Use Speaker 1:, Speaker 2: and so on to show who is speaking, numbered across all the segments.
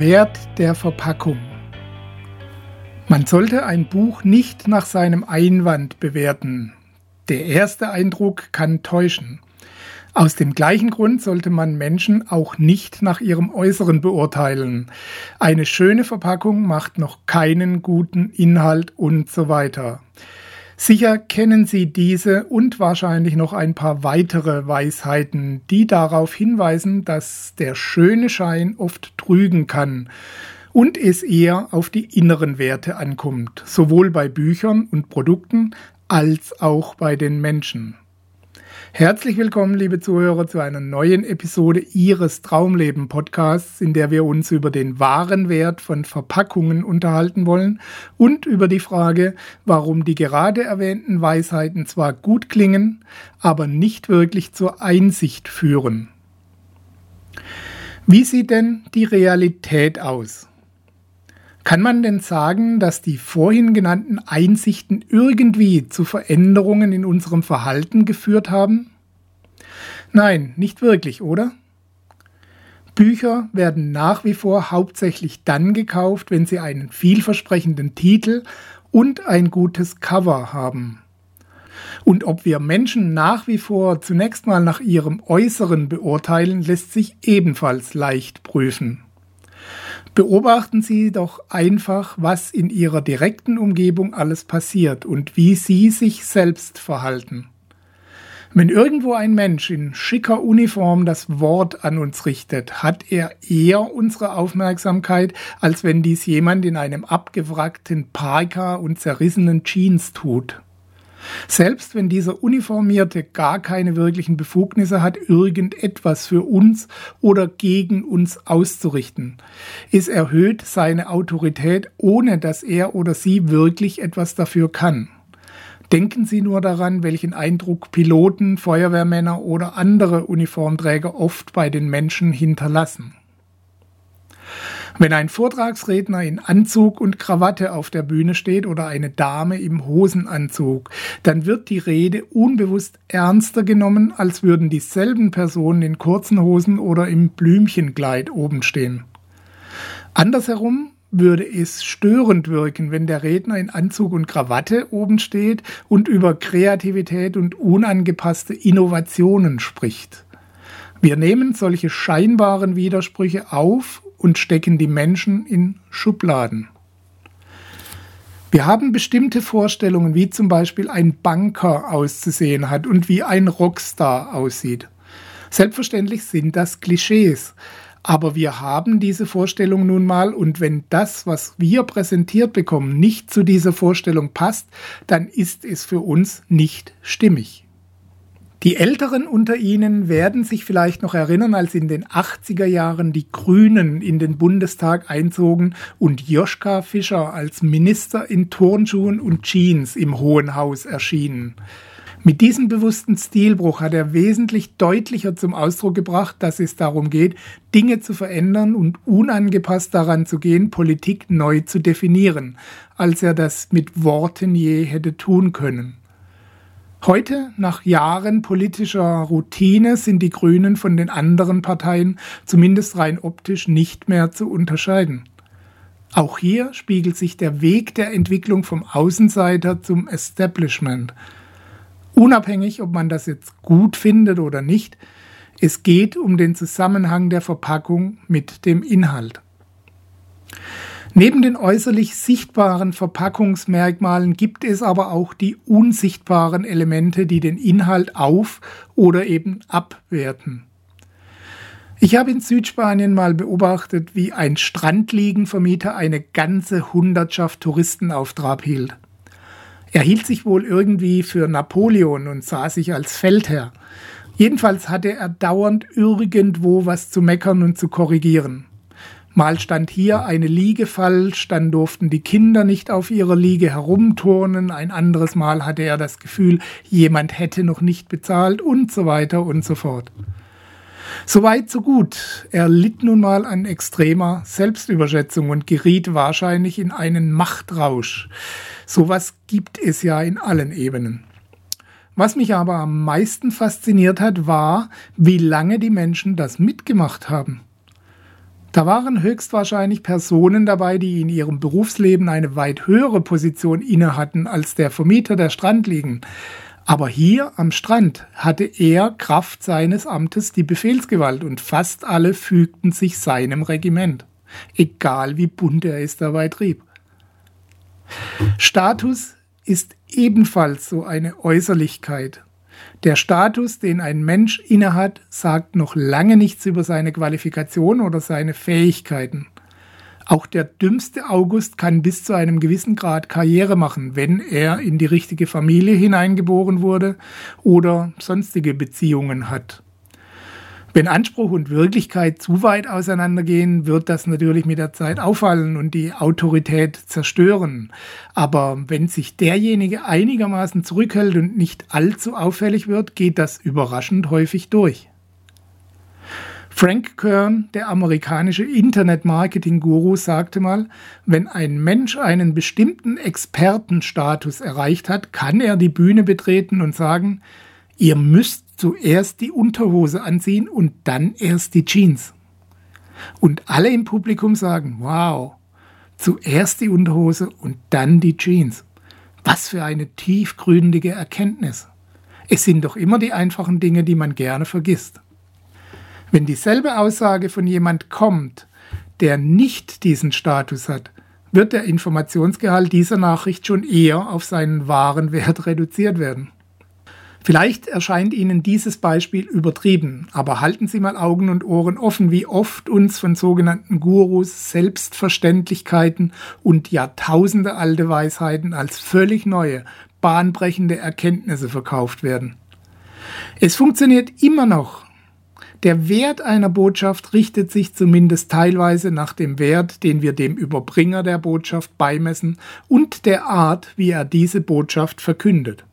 Speaker 1: Wert der Verpackung. Man sollte ein Buch nicht nach seinem Einwand bewerten. Der erste Eindruck kann täuschen. Aus dem gleichen Grund sollte man Menschen auch nicht nach ihrem Äußeren beurteilen. Eine schöne Verpackung macht noch keinen guten Inhalt und so weiter. Sicher kennen Sie diese und wahrscheinlich noch ein paar weitere Weisheiten, die darauf hinweisen, dass der schöne Schein oft trügen kann und es eher auf die inneren Werte ankommt, sowohl bei Büchern und Produkten als auch bei den Menschen. Herzlich willkommen, liebe Zuhörer, zu einer neuen Episode Ihres Traumleben Podcasts, in der wir uns über den wahren Wert von Verpackungen unterhalten wollen und über die Frage, warum die gerade erwähnten Weisheiten zwar gut klingen, aber nicht wirklich zur Einsicht führen. Wie sieht denn die Realität aus? Kann man denn sagen, dass die vorhin genannten Einsichten irgendwie zu Veränderungen in unserem Verhalten geführt haben? Nein, nicht wirklich, oder? Bücher werden nach wie vor hauptsächlich dann gekauft, wenn sie einen vielversprechenden Titel und ein gutes Cover haben. Und ob wir Menschen nach wie vor zunächst mal nach ihrem Äußeren beurteilen, lässt sich ebenfalls leicht prüfen. Beobachten Sie doch einfach, was in Ihrer direkten Umgebung alles passiert und wie Sie sich selbst verhalten. Wenn irgendwo ein Mensch in schicker Uniform das Wort an uns richtet, hat er eher unsere Aufmerksamkeit, als wenn dies jemand in einem abgewrackten Parka und zerrissenen Jeans tut. Selbst wenn dieser Uniformierte gar keine wirklichen Befugnisse hat, irgendetwas für uns oder gegen uns auszurichten. Es erhöht seine Autorität, ohne dass er oder sie wirklich etwas dafür kann. Denken Sie nur daran, welchen Eindruck Piloten, Feuerwehrmänner oder andere Uniformträger oft bei den Menschen hinterlassen. Wenn ein Vortragsredner in Anzug und Krawatte auf der Bühne steht oder eine Dame im Hosenanzug, dann wird die Rede unbewusst ernster genommen, als würden dieselben Personen in kurzen Hosen oder im Blümchenkleid oben stehen. Andersherum würde es störend wirken, wenn der Redner in Anzug und Krawatte oben steht und über Kreativität und unangepasste Innovationen spricht. Wir nehmen solche scheinbaren Widersprüche auf und stecken die Menschen in Schubladen. Wir haben bestimmte Vorstellungen, wie zum Beispiel ein Banker auszusehen hat und wie ein Rockstar aussieht. Selbstverständlich sind das Klischees, aber wir haben diese Vorstellung nun mal und wenn das, was wir präsentiert bekommen, nicht zu dieser Vorstellung passt, dann ist es für uns nicht stimmig. Die Älteren unter Ihnen werden sich vielleicht noch erinnern, als in den 80er Jahren die Grünen in den Bundestag einzogen und Joschka Fischer als Minister in Turnschuhen und Jeans im Hohen Haus erschienen. Mit diesem bewussten Stilbruch hat er wesentlich deutlicher zum Ausdruck gebracht, dass es darum geht, Dinge zu verändern und unangepasst daran zu gehen, Politik neu zu definieren, als er das mit Worten je hätte tun können. Heute, nach Jahren politischer Routine, sind die Grünen von den anderen Parteien zumindest rein optisch nicht mehr zu unterscheiden. Auch hier spiegelt sich der Weg der Entwicklung vom Außenseiter zum Establishment – Unabhängig, ob man das jetzt gut findet oder nicht, es geht um den Zusammenhang der Verpackung mit dem Inhalt. Neben den äußerlich sichtbaren Verpackungsmerkmalen gibt es aber auch die unsichtbaren Elemente, die den Inhalt auf oder eben abwerten. Ich habe in Südspanien mal beobachtet, wie ein Strandliegenvermieter eine ganze Hundertschaft Touristen auf Trab hielt. Er hielt sich wohl irgendwie für Napoleon und sah sich als Feldherr. Jedenfalls hatte er dauernd irgendwo was zu meckern und zu korrigieren. Mal stand hier eine Liege falsch, dann durften die Kinder nicht auf ihrer Liege herumturnen, ein anderes Mal hatte er das Gefühl, jemand hätte noch nicht bezahlt und so weiter und so fort. Soweit, so gut. Er litt nun mal an extremer Selbstüberschätzung und geriet wahrscheinlich in einen Machtrausch. Sowas gibt es ja in allen Ebenen. Was mich aber am meisten fasziniert hat, war, wie lange die Menschen das mitgemacht haben. Da waren höchstwahrscheinlich Personen dabei, die in ihrem Berufsleben eine weit höhere Position inne hatten als der Vermieter der Strandliegen. Aber hier am Strand hatte er Kraft seines Amtes die Befehlsgewalt und fast alle fügten sich seinem Regiment, egal wie bunt er es dabei trieb. Status ist ebenfalls so eine Äußerlichkeit. Der Status, den ein Mensch innehat, sagt noch lange nichts über seine Qualifikation oder seine Fähigkeiten. Auch der dümmste August kann bis zu einem gewissen Grad Karriere machen, wenn er in die richtige Familie hineingeboren wurde oder sonstige Beziehungen hat. Wenn Anspruch und Wirklichkeit zu weit auseinandergehen, wird das natürlich mit der Zeit auffallen und die Autorität zerstören. Aber wenn sich derjenige einigermaßen zurückhält und nicht allzu auffällig wird, geht das überraschend häufig durch. Frank Kern, der amerikanische Internet-Marketing-Guru, sagte mal, wenn ein Mensch einen bestimmten Expertenstatus erreicht hat, kann er die Bühne betreten und sagen, ihr müsst zuerst die Unterhose anziehen und dann erst die Jeans. Und alle im Publikum sagen, wow, zuerst die Unterhose und dann die Jeans. Was für eine tiefgründige Erkenntnis. Es sind doch immer die einfachen Dinge, die man gerne vergisst. Wenn dieselbe Aussage von jemand kommt, der nicht diesen Status hat, wird der Informationsgehalt dieser Nachricht schon eher auf seinen wahren Wert reduziert werden. Vielleicht erscheint Ihnen dieses Beispiel übertrieben, aber halten Sie mal Augen und Ohren offen, wie oft uns von sogenannten Gurus Selbstverständlichkeiten und Jahrtausende alte Weisheiten als völlig neue, bahnbrechende Erkenntnisse verkauft werden. Es funktioniert immer noch. Der Wert einer Botschaft richtet sich zumindest teilweise nach dem Wert, den wir dem Überbringer der Botschaft beimessen und der Art, wie er diese Botschaft verkündet.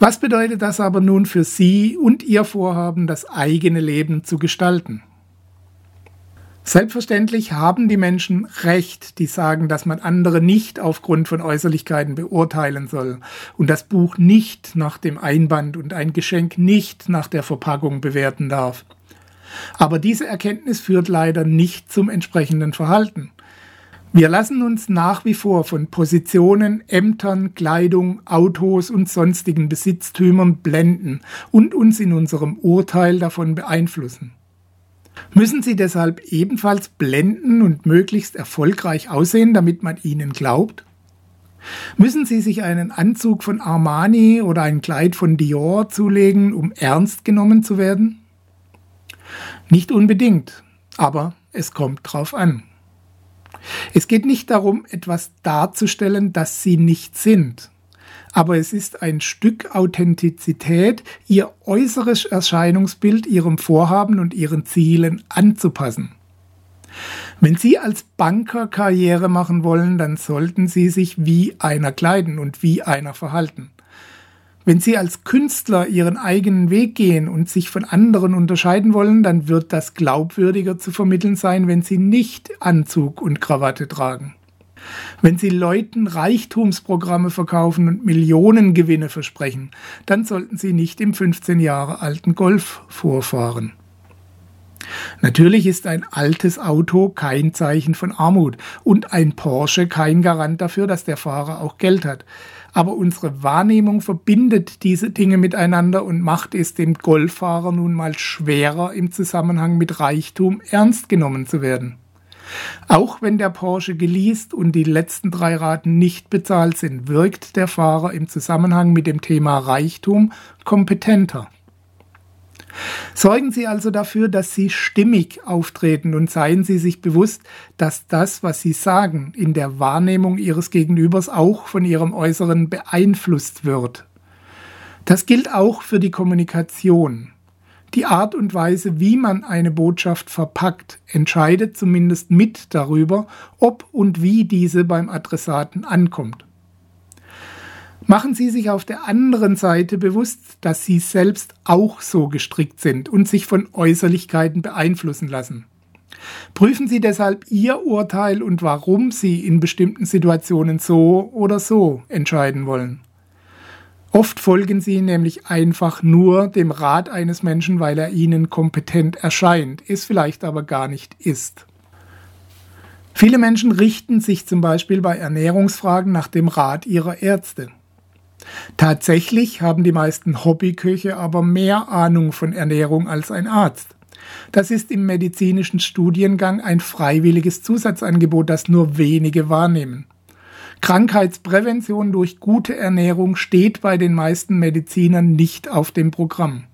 Speaker 1: Was bedeutet das aber nun für Sie und Ihr Vorhaben, das eigene Leben zu gestalten? Selbstverständlich haben die Menschen Recht, die sagen, dass man andere nicht aufgrund von Äußerlichkeiten beurteilen soll und das Buch nicht nach dem Einband und ein Geschenk nicht nach der Verpackung bewerten darf. Aber diese Erkenntnis führt leider nicht zum entsprechenden Verhalten. Wir lassen uns nach wie vor von Positionen, Ämtern, Kleidung, Autos und sonstigen Besitztümern blenden und uns in unserem Urteil davon beeinflussen. Müssen sie deshalb ebenfalls blenden und möglichst erfolgreich aussehen, damit man ihnen glaubt? Müssen sie sich einen Anzug von Armani oder ein Kleid von Dior zulegen, um ernst genommen zu werden? Nicht unbedingt, aber es kommt drauf an. Es geht nicht darum, etwas darzustellen, das sie nicht sind. Aber es ist ein Stück Authentizität, ihr äußeres Erscheinungsbild ihrem Vorhaben und ihren Zielen anzupassen. Wenn Sie als Banker Karriere machen wollen, dann sollten Sie sich wie einer kleiden und wie einer verhalten. Wenn Sie als Künstler Ihren eigenen Weg gehen und sich von anderen unterscheiden wollen, dann wird das glaubwürdiger zu vermitteln sein, wenn Sie nicht Anzug und Krawatte tragen. Wenn Sie Leuten Reichtumsprogramme verkaufen und Millionengewinne versprechen, dann sollten Sie nicht im 15 Jahre alten Golf vorfahren. Natürlich ist ein altes Auto kein Zeichen von Armut und ein Porsche kein Garant dafür, dass der Fahrer auch Geld hat aber unsere Wahrnehmung verbindet diese Dinge miteinander und macht es dem Golffahrer nun mal schwerer, im Zusammenhang mit Reichtum ernst genommen zu werden. Auch wenn der Porsche geleast und die letzten drei Raten nicht bezahlt sind, wirkt der Fahrer im Zusammenhang mit dem Thema Reichtum kompetenter. Sorgen Sie also dafür, dass Sie stimmig auftreten und seien Sie sich bewusst, dass das, was Sie sagen, in der Wahrnehmung Ihres Gegenübers auch von Ihrem Äußeren beeinflusst wird. Das gilt auch für die Kommunikation. Die Art und Weise, wie man eine Botschaft verpackt, entscheidet zumindest mit darüber, ob und wie diese beim Adressaten ankommt. Machen Sie sich auf der anderen Seite bewusst, dass Sie selbst auch so gestrickt sind und sich von Äußerlichkeiten beeinflussen lassen. Prüfen Sie deshalb Ihr Urteil und warum Sie in bestimmten Situationen so oder so entscheiden wollen. Oft folgen Sie nämlich einfach nur dem Rat eines Menschen, weil er Ihnen kompetent erscheint, es vielleicht aber gar nicht ist. Viele Menschen richten sich zum Beispiel bei Ernährungsfragen nach dem Rat ihrer Ärzte. Tatsächlich haben die meisten Hobbyköche aber mehr Ahnung von Ernährung als ein Arzt. Das ist im medizinischen Studiengang ein freiwilliges Zusatzangebot, das nur wenige wahrnehmen. Krankheitsprävention durch gute Ernährung steht bei den meisten Medizinern nicht auf dem Programm.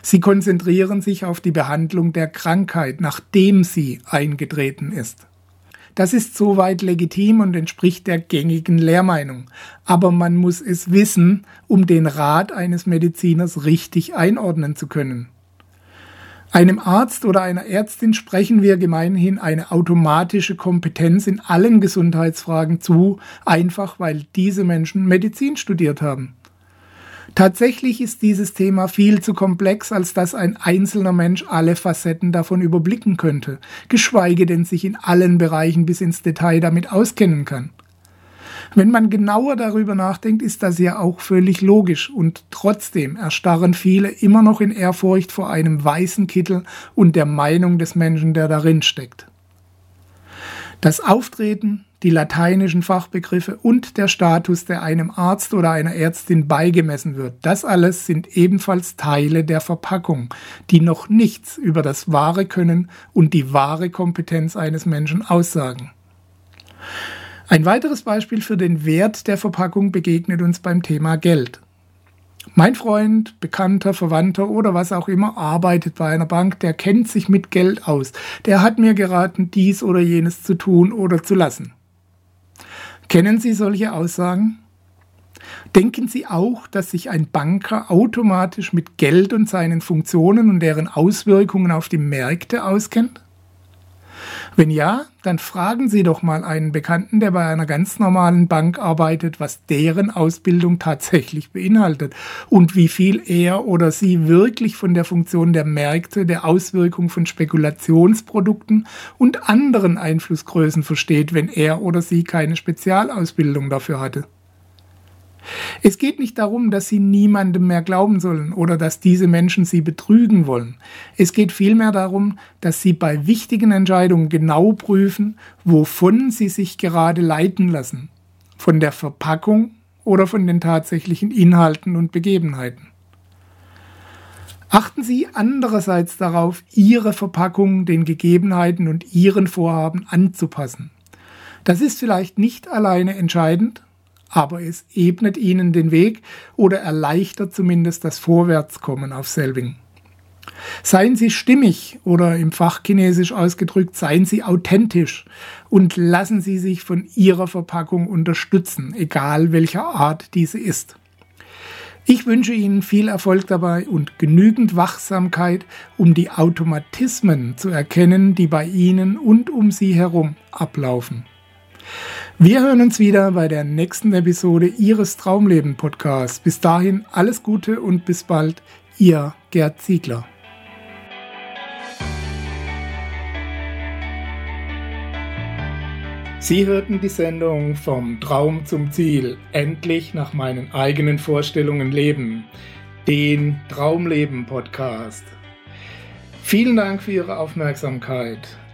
Speaker 1: Sie konzentrieren sich auf die Behandlung der Krankheit, nachdem sie eingetreten ist. Das ist soweit legitim und entspricht der gängigen Lehrmeinung. Aber man muss es wissen, um den Rat eines Mediziners richtig einordnen zu können. Einem Arzt oder einer Ärztin sprechen wir gemeinhin eine automatische Kompetenz in allen Gesundheitsfragen zu, einfach weil diese Menschen Medizin studiert haben. Tatsächlich ist dieses Thema viel zu komplex, als dass ein einzelner Mensch alle Facetten davon überblicken könnte, geschweige denn sich in allen Bereichen bis ins Detail damit auskennen kann. Wenn man genauer darüber nachdenkt, ist das ja auch völlig logisch und trotzdem erstarren viele immer noch in Ehrfurcht vor einem weißen Kittel und der Meinung des Menschen, der darin steckt. Das Auftreten, die lateinischen Fachbegriffe und der Status, der einem Arzt oder einer Ärztin beigemessen wird, das alles sind ebenfalls Teile der Verpackung, die noch nichts über das wahre Können und die wahre Kompetenz eines Menschen aussagen. Ein weiteres Beispiel für den Wert der Verpackung begegnet uns beim Thema Geld. Mein Freund, Bekannter, Verwandter oder was auch immer arbeitet bei einer Bank, der kennt sich mit Geld aus. Der hat mir geraten, dies oder jenes zu tun oder zu lassen. Kennen Sie solche Aussagen? Denken Sie auch, dass sich ein Banker automatisch mit Geld und seinen Funktionen und deren Auswirkungen auf die Märkte auskennt? Wenn ja, dann fragen Sie doch mal einen Bekannten, der bei einer ganz normalen Bank arbeitet, was deren Ausbildung tatsächlich beinhaltet und wie viel er oder sie wirklich von der Funktion der Märkte, der Auswirkung von Spekulationsprodukten und anderen Einflussgrößen versteht, wenn er oder sie keine Spezialausbildung dafür hatte. Es geht nicht darum, dass sie niemandem mehr glauben sollen oder dass diese Menschen sie betrügen wollen. Es geht vielmehr darum, dass sie bei wichtigen Entscheidungen genau prüfen, wovon sie sich gerade leiten lassen. Von der Verpackung oder von den tatsächlichen Inhalten und Begebenheiten. Achten Sie andererseits darauf, Ihre Verpackung den Gegebenheiten und Ihren Vorhaben anzupassen. Das ist vielleicht nicht alleine entscheidend, aber es ebnet ihnen den Weg oder erleichtert zumindest das Vorwärtskommen auf Selving. Seien Sie stimmig oder im Fachchinesisch ausgedrückt, seien Sie authentisch und lassen Sie sich von Ihrer Verpackung unterstützen, egal welcher Art diese ist. Ich wünsche Ihnen viel Erfolg dabei und genügend Wachsamkeit, um die Automatismen zu erkennen, die bei Ihnen und um Sie herum ablaufen. Wir hören uns wieder bei der nächsten Episode Ihres Traumleben Podcasts. Bis dahin alles Gute und bis bald, Ihr Gerd Ziegler. Sie hörten die Sendung Vom Traum zum Ziel, endlich nach meinen eigenen Vorstellungen leben, den Traumleben Podcast. Vielen Dank für Ihre Aufmerksamkeit.